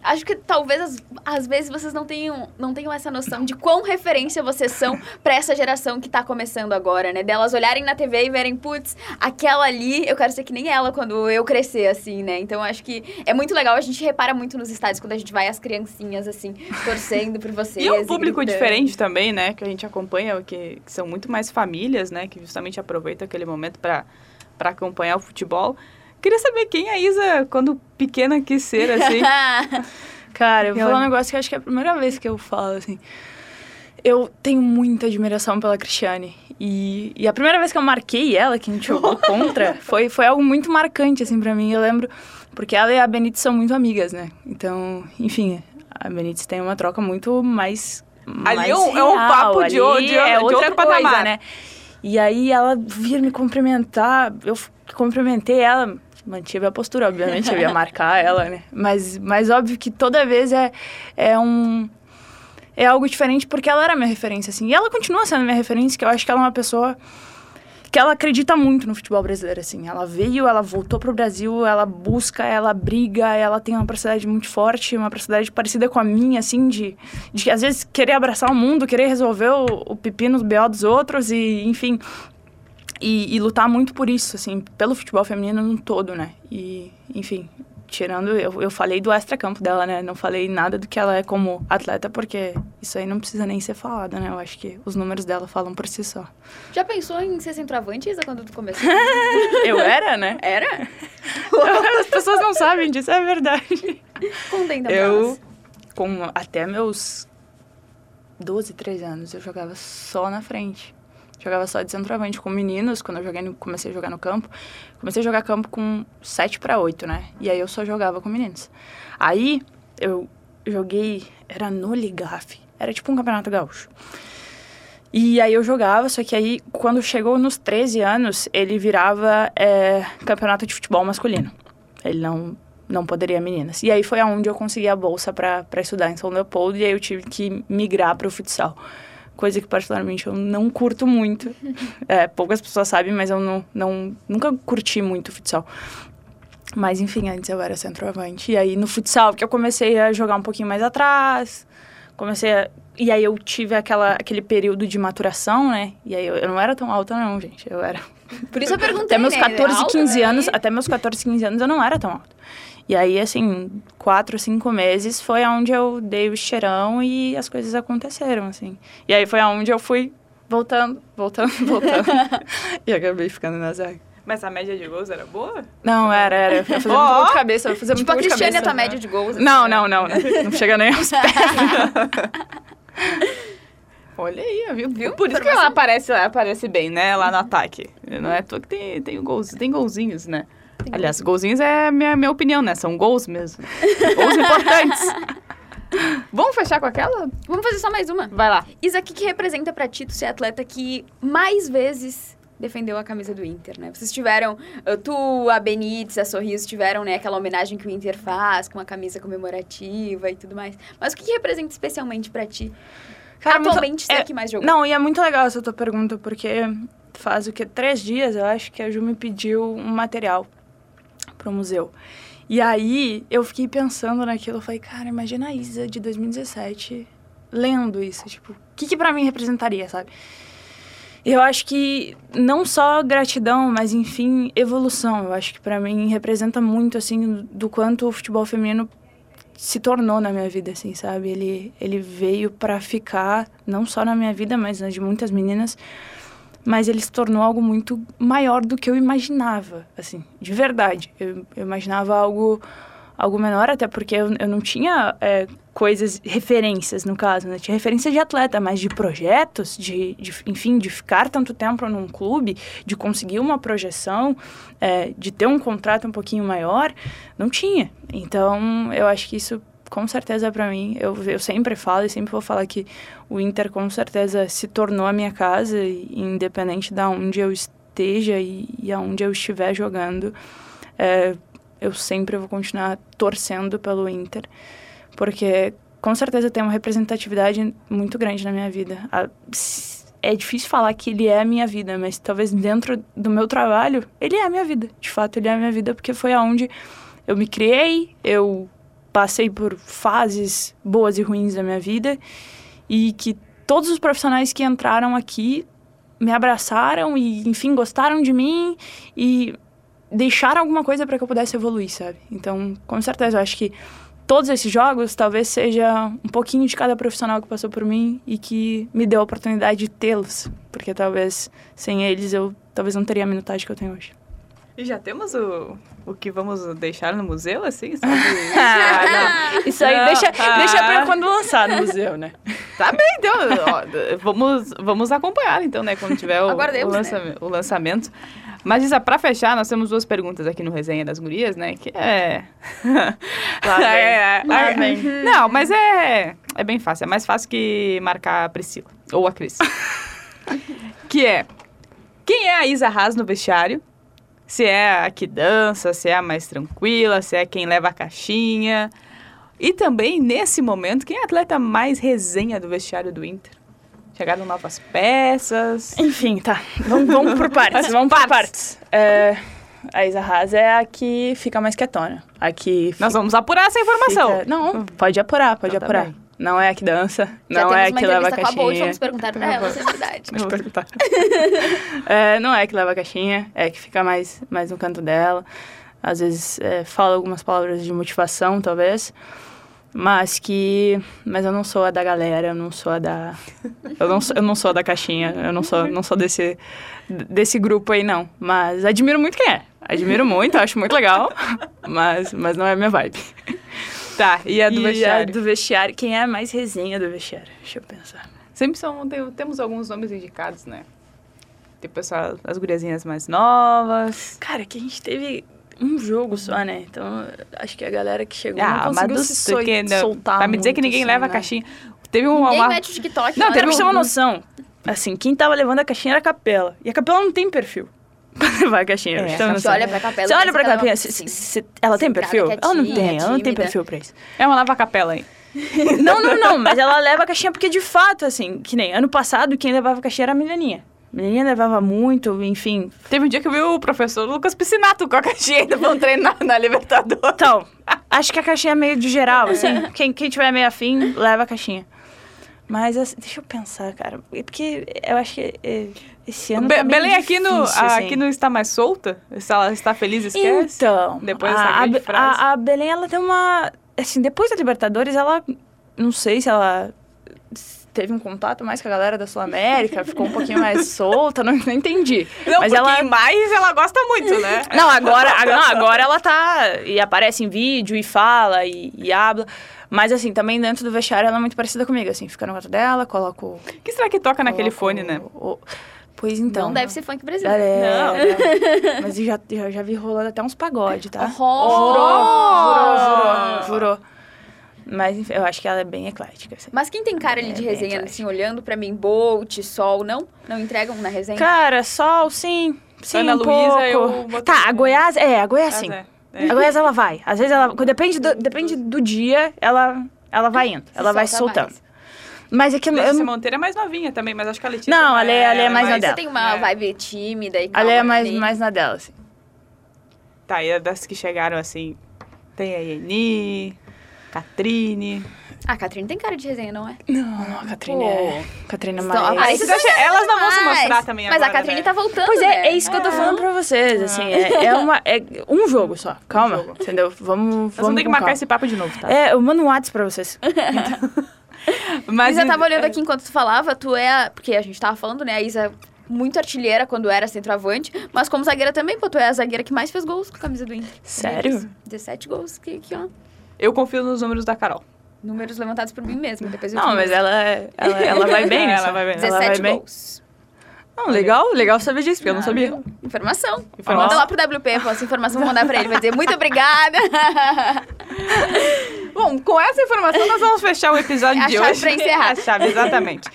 Acho que talvez às, às, vezes vocês não tenham, não tenham essa noção de quão referência vocês são para essa geração que tá começando agora, né? Delas olharem na TV e verem, putz, aquela ali, eu quero ser que nem ela quando eu crescer, assim, né? Então acho que é muito legal, a gente repara muito nos estádios quando a gente vai as criancinhas, assim, torcendo por vocês. *laughs* e um público gritando. diferente também, né? Que a gente acompanha, que, que são muito mais famílias, né? Que justamente aproveitam aquele momento para acompanhar o futebol. Queria saber quem a Isa, quando pequena, quis ser, assim. *laughs* Cara, eu vou falar um negócio que acho que é a primeira vez que eu falo, assim. Eu tenho muita admiração pela Cristiane. E, e a primeira vez que eu marquei ela, que a gente jogou *laughs* contra, foi, foi algo muito marcante, assim, pra mim. Eu lembro, porque ela e a Benítez são muito amigas, né? Então, enfim, a Benítez tem uma troca muito mais. Ali mais é, um, é um papo de, de, de, é de outra coisa, patamar. né? E aí ela vir me cumprimentar, eu cumprimentei ela, mantive a postura, obviamente, eu ia marcar ela, né? Mas, mas óbvio que toda vez é, é um... É algo diferente porque ela era minha referência, assim. E ela continua sendo minha referência, que eu acho que ela é uma pessoa que ela acredita muito no futebol brasileiro, assim. Ela veio, ela voltou pro Brasil, ela busca, ela briga, ela tem uma personalidade muito forte, uma personalidade parecida com a minha, assim, de, de às vezes querer abraçar o mundo, querer resolver o, o pepino, do BO dos outros e, enfim, e, e, lutar muito por isso, assim, pelo futebol feminino no todo, né? E, enfim, tirando, eu, eu falei do extra-campo dela, né? Não falei nada do que ela é como atleta, porque isso aí não precisa nem ser falado, né? Eu acho que os números dela falam por si só. Já pensou em ser centroavante, Isa, quando tu começou? *laughs* eu era, né? Era? *laughs* As pessoas não sabem disso, é verdade. Conta então Eu, com até meus 12, 13 anos, eu jogava só na frente. Jogava só de centroavante com meninos, quando eu joguei comecei a jogar no campo. Comecei a jogar campo com 7 para 8, né? E aí eu só jogava com meninos. Aí eu joguei, era no Ligaf, era tipo um campeonato gaúcho. E aí eu jogava, só que aí quando chegou nos 13 anos, ele virava é, campeonato de futebol masculino. Ele não não poderia meninas. E aí foi aonde eu consegui a bolsa para estudar em São Leopoldo e aí eu tive que migrar para o futsal coisa que particularmente eu não curto muito. *laughs* É, poucas pessoas sabem, mas eu não, não, nunca curti muito futsal. Mas enfim, antes eu era centroavante. E aí no futsal, que eu comecei a jogar um pouquinho mais atrás, comecei a... E aí eu tive aquela, aquele período de maturação, né? E aí eu, eu não era tão alta não, gente. Eu era... Por isso eu *laughs* perguntei, Até meus 14, né? 15 alta, anos, né? até meus 14, 15 anos eu não era tão alta. E aí, assim, quatro, cinco meses foi onde eu dei o cheirão e as coisas aconteceram, assim. E aí foi onde eu fui voltando, voltando, *laughs* voltando. e acabei ficando na zaga. Mas a média de gols era boa? Não, era, era. Eu fazia muito Ó! gol de cabeça, eu fazia Tipo, a muito de Cristiane é cabeça. tua média de gols. assim, Não, né? não, não, não. Não chega nem aos pés. *laughs* Olha aí, viu? Viu? Por isso que ela aparece, ela aparece bem, né? Lá no ataque. Não é à toa que tem, tem, gols, tem golzinhos, né? Aliás, golzinhos é minha, minha opinião, né? São gols mesmo. gols importantes. *laughs* Vamos fechar com aquela? Vamos fazer só mais uma. Vai lá. Isa, o que, que representa pra ti tu ser atleta que mais vezes defendeu a camisa do Inter, né? Vocês tiveram, uh, tu, a Benítez, a Sorriso tiveram, né, aquela homenagem que o Inter faz com a camisa comemorativa e tudo mais. Mas o que, que representa especialmente pra ti? Cara, muito- Atualmente, ser é, a que mais jogou. Não, e é muito legal essa tua pergunta, porque faz o que? Três dias, eu acho que a Ju me pediu um material pro museu. E aí eu fiquei pensando naquilo, eu falei, cara, imagina a Isa de 2017 lendo isso, tipo, o que que pra mim representaria, sabe? Eu acho que não só gratidão, mas enfim, evolução. Eu acho que pra mim representa muito assim do quanto o futebol feminino se tornou na minha vida, assim, sabe? Ele, ele veio pra ficar, não só na minha vida, mas na de muitas meninas. Mas ele se tornou algo muito maior do que eu imaginava, assim, de verdade. Eu, eu imaginava algo, algo menor, até porque eu, eu não tinha é, coisas, referências, no caso, né? Tinha referência de atleta, mas de projetos, de, de, enfim, de ficar tanto tempo num clube, de conseguir uma projeção, é, de ter um contrato um pouquinho maior, não tinha. Então, eu acho que isso, com certeza, para mim, eu, eu sempre falo e sempre vou falar que o Inter, com certeza, se tornou a minha casa, independente de onde eu esteja e, e aonde eu estiver jogando, é, eu sempre vou continuar torcendo pelo Inter, porque com certeza tem uma representatividade muito grande na minha vida. A- é difícil falar que ele é a minha vida, mas talvez dentro do meu trabalho, ele é a minha vida. De fato, ele é a minha vida porque foi aonde eu me criei, eu passei por fases boas e ruins da minha vida e que todos os profissionais que entraram aqui me abraçaram e, enfim, gostaram de mim e deixaram alguma coisa para que eu pudesse evoluir, sabe? Então, com certeza, eu acho que todos esses jogos talvez seja um pouquinho de cada profissional que passou por mim e que me deu a oportunidade de tê-los, porque talvez sem eles eu talvez não teria a minutagem que eu tenho hoje. E já temos o, o que vamos deixar no museu, assim, sabe? *laughs* Ah, não. Isso aí Não, deixa, ah. deixa pra quando lançar no museu, né? *laughs* Tá bem, então. ó, vamos, vamos acompanhar, então, né? Quando tiver o, o, Aguardemos, né? o lançamento. Mas, Isa, pra fechar, nós temos duas perguntas aqui no Resenha das Gurias, né? Que é... *laughs* Lá vem. É, é, Lá é. vem. Não, mas é, é bem fácil. É mais fácil que marcar a Priscila. Ou a Cris. que é... Quem é a Isa Haas no vestiário? Se é a que dança, se é a mais tranquila, se é quem leva a caixinha. E também, nesse momento, quem é a atleta mais resenha do vestiário do Inter? Chegaram novas peças. Enfim, tá. Vamos, vamos por partes. *laughs* Vamos por partes. É, a Isa Haas é a que fica mais quietona. A que Nós vamos apurar essa informação. fica- Não, pode apurar, pode Então tá apurar. bem. Não é a que dança, Já não *laughs* *laughs* é a que leva a entrevista com a Bolt, caixinha. vamos perguntar pra ela se é verdade. Vou perguntar. É, não é que leva a caixinha, é que fica mais, mais no canto dela. às vezes é, falo algumas palavras de motivação, talvez. Mas que. Mas eu não sou a da galera, eu não sou a da. Eu não sou, eu não sou a da caixinha, eu não sou, não sou desse, desse grupo aí, não. Mas admiro muito quem é. Admiro muito, acho muito legal. *laughs* Mas, mas não é a minha vibe. Tá, e a do e vestiário? A do vestiário, quem é a mais resenha do vestiário? Deixa eu pensar. Sempre são, tem- temos alguns nomes indicados, né? Tem o pessoal, as guriazinhas mais novas. Cara, que a gente teve um jogo só, né? Então, acho que a galera que chegou Ah, não conseguiu mas se que- não, soltar Vai me dizer que ninguém assim, leva a né? caixinha. Teve uma... Ninguém uma- mete o TikTok. Não, teve hora que ter uma noção. Assim, quem tava levando a caixinha era a capela. E a capela não tem perfil pra *laughs* levar a caixinha. É, pra uma Você olha pra capela. Você olha pra que ela é capela, se- se- se- ela tem perfil? Ela não quietinha, tem, ela não tem tímida. perfil pra isso. É uma lava-capela aí. *laughs* Não, não, não, mas ela leva a caixinha porque de fato, assim, que nem ano passado, quem levava a caixinha era a menininha. A menininha levava muito, enfim. Teve um dia que eu vi o professor Lucas Piscinato com a caixinha ainda vão treinar na Libertadores. Então, acho que a caixinha é meio de geral, assim. Quem, quem tiver meio afim, leva a caixinha. Mas, assim, deixa eu pensar, cara. é Porque eu acho que é, esse ano Be- tá Belém aqui no, difícil, a- assim. aqui não está mais solta? Se ela está feliz, esquece? Então, Depois a, dessa a, a, a Belém, ela tem uma... Assim, depois da Libertadores, ela... Não sei se ela teve um contato mais com a galera da Sul-América, ficou um pouquinho mais solta, não, não entendi. Não, Mas porque ela... mais ela gosta muito, né? *laughs* Não, agora, agora, não, agora ela tá. E aparece em vídeo e fala e, e habla. Mas assim, também dentro do vestiário ela é muito parecida comigo, assim, fica no quarto dela, coloco. O que será que toca naquele fone, né? o- Pois então. Não deve ser funk brasileiro. É, Não. *laughs* Mas eu já, já, já vi rolando até uns pagode, tá? Oh! Jurou, jurou, jurou. Mas enfim, eu acho que ela é bem eclética. Assim. Mas quem tem cara ali É, de resenha, assim, olhando pra mim, Bolt, Sol, não? Não entregam na resenha? Cara, sol, sim. Sim, Ana um Luísa, pouco. eu Tá, a Goiás, é, a Goiás sim. É, é. A Goiás ela vai. Às vezes ela. Depende do, depende do dia, ela, ela vai indo. Ela vai solta soltando. mais. Mas é que Letícia eu, Monteiro é mais novinha também, mas acho que a Letícia... Não, a Lê- a Lê é mais na Você dela. tem uma É. vibe tímida e a calma. Lê é mais, ali. mais na dela, assim. Tá, e das que chegaram assim... Tem a Yeni, Catrine... Ah, a Catrine tem cara de resenha, não é? Não, não, a Catrine Pô. é. Catrine é Então, mais. ah, isso Elas não vão se Mas- mostrar também Mas agora, a Catrine né? tá voltando, Pois é, né? é isso que eu tô falando pra vocês, assim, é, é uma, é um jogo só, calma, jogo. entendeu? Vamos, vamos Nós vamos ter que marcar calma. esse papo de novo, tá? É, eu mando um WhatsApp pra vocês. *laughs* Mas Isa tava olhando é, aqui enquanto tu falava, tu é. a- Porque a gente tava falando, né? A Isa muito artilheira quando era centroavante, mas como zagueira também, pô, tu é a zagueira que mais fez gols com a camisa do Inter. Sério? 17 gols, que, que ó. Eu confio nos números da Carol. Números levantados por mim mesma, depois eu Não, mas ela, ela, ela *laughs* vai bem, Ela vai bem. Ela vai 17 bem. gols. Não, legal, legal saber disso, porque eu não Ah, sabia. Informação. Informação. Manda lá pro WP, pô, essa informação vou mandar pra ele. Vai dizer, muito obrigada. *laughs* Bom, com essa informação nós vamos fechar o episódio É a de chave hoje. pra encerrar. *laughs* A chave, exatamente.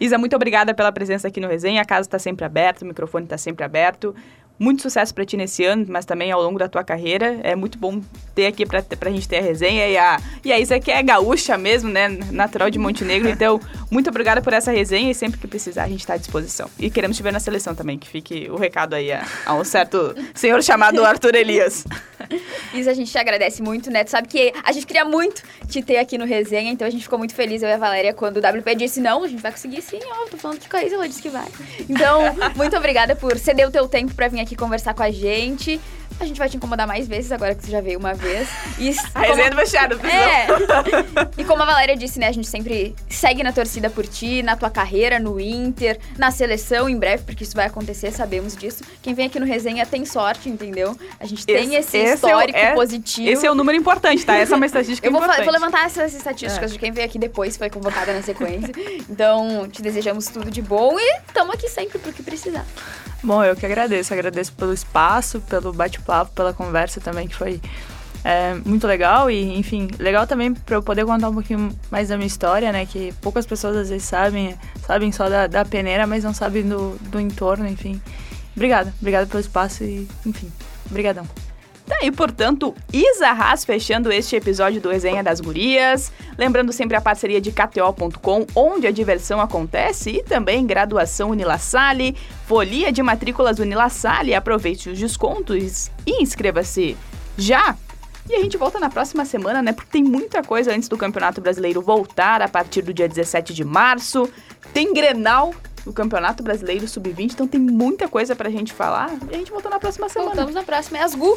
Isa, muito obrigada pela presença aqui no Resenha. A casa está sempre aberta, o microfone está sempre aberto. Muito sucesso para ti nesse ano, mas também ao longo da tua carreira. É muito bom ter aqui pra, pra gente ter a resenha. E a, e a Isa que é gaúcha mesmo, né? Natural de Montenegro. Então, muito obrigada por essa resenha e sempre que precisar a gente está à disposição. E queremos te ver na seleção também, que fique o recado aí a, a um certo senhor chamado Arthur Elias. *laughs* Isa, a gente te agradece muito, né? Tu sabe que a gente queria muito te ter aqui no resenha, então a gente ficou muito feliz, eu e a Valéria, quando o WP disse não, a gente vai conseguir sim, ó, tô falando que com a Isa, ela disse que vai. Então, *laughs* muito obrigada por ceder o teu tempo pra vir aqui conversar com a gente. A gente vai te incomodar mais vezes agora que tu já veio uma vez. E *laughs* A resenha do vestiário, É. E como a Valéria disse, né, a gente sempre segue na torcida por ti, na tua carreira, no Inter, na seleção em breve, porque isso vai acontecer, sabemos disso. Quem vem aqui no resenha tem sorte, entendeu? A gente tem esse, Esse- é histórico é- positivo. Esse é um número importante, tá? Essa é uma estatística Eu vou, importante. vou levantar essas estatísticas de quem veio aqui depois, foi convocada na sequência. Então, te desejamos tudo de bom e estamos aqui sempre pro que precisar. Bom, eu que agradeço. Agradeço pelo espaço, pelo bate-papo, pela conversa também, que foi é, muito legal. E, enfim, legal também para eu poder contar um pouquinho mais da minha história, né? Que poucas pessoas às vezes sabem, sabem só da, da peneira, mas não sabem do, do entorno, enfim. Obrigada, obrigada pelo espaço e, enfim, brigadão. Tá, e portanto, Isa Haas fechando este episódio do Resenha das Gurias. Lembrando sempre a parceria de KTO.com, onde a diversão acontece, e também graduação Unilassalle, folia de matrículas Unilassalle. Aproveite os descontos e inscreva-se já! E a gente volta na próxima semana, né? Porque tem muita coisa antes do Campeonato Brasileiro voltar a partir do dia 17 de março. Tem Grenal no Campeonato Brasileiro Sub-20, então tem muita coisa pra gente falar. E a gente volta na próxima semana. Voltamos na próxima. É as Gu.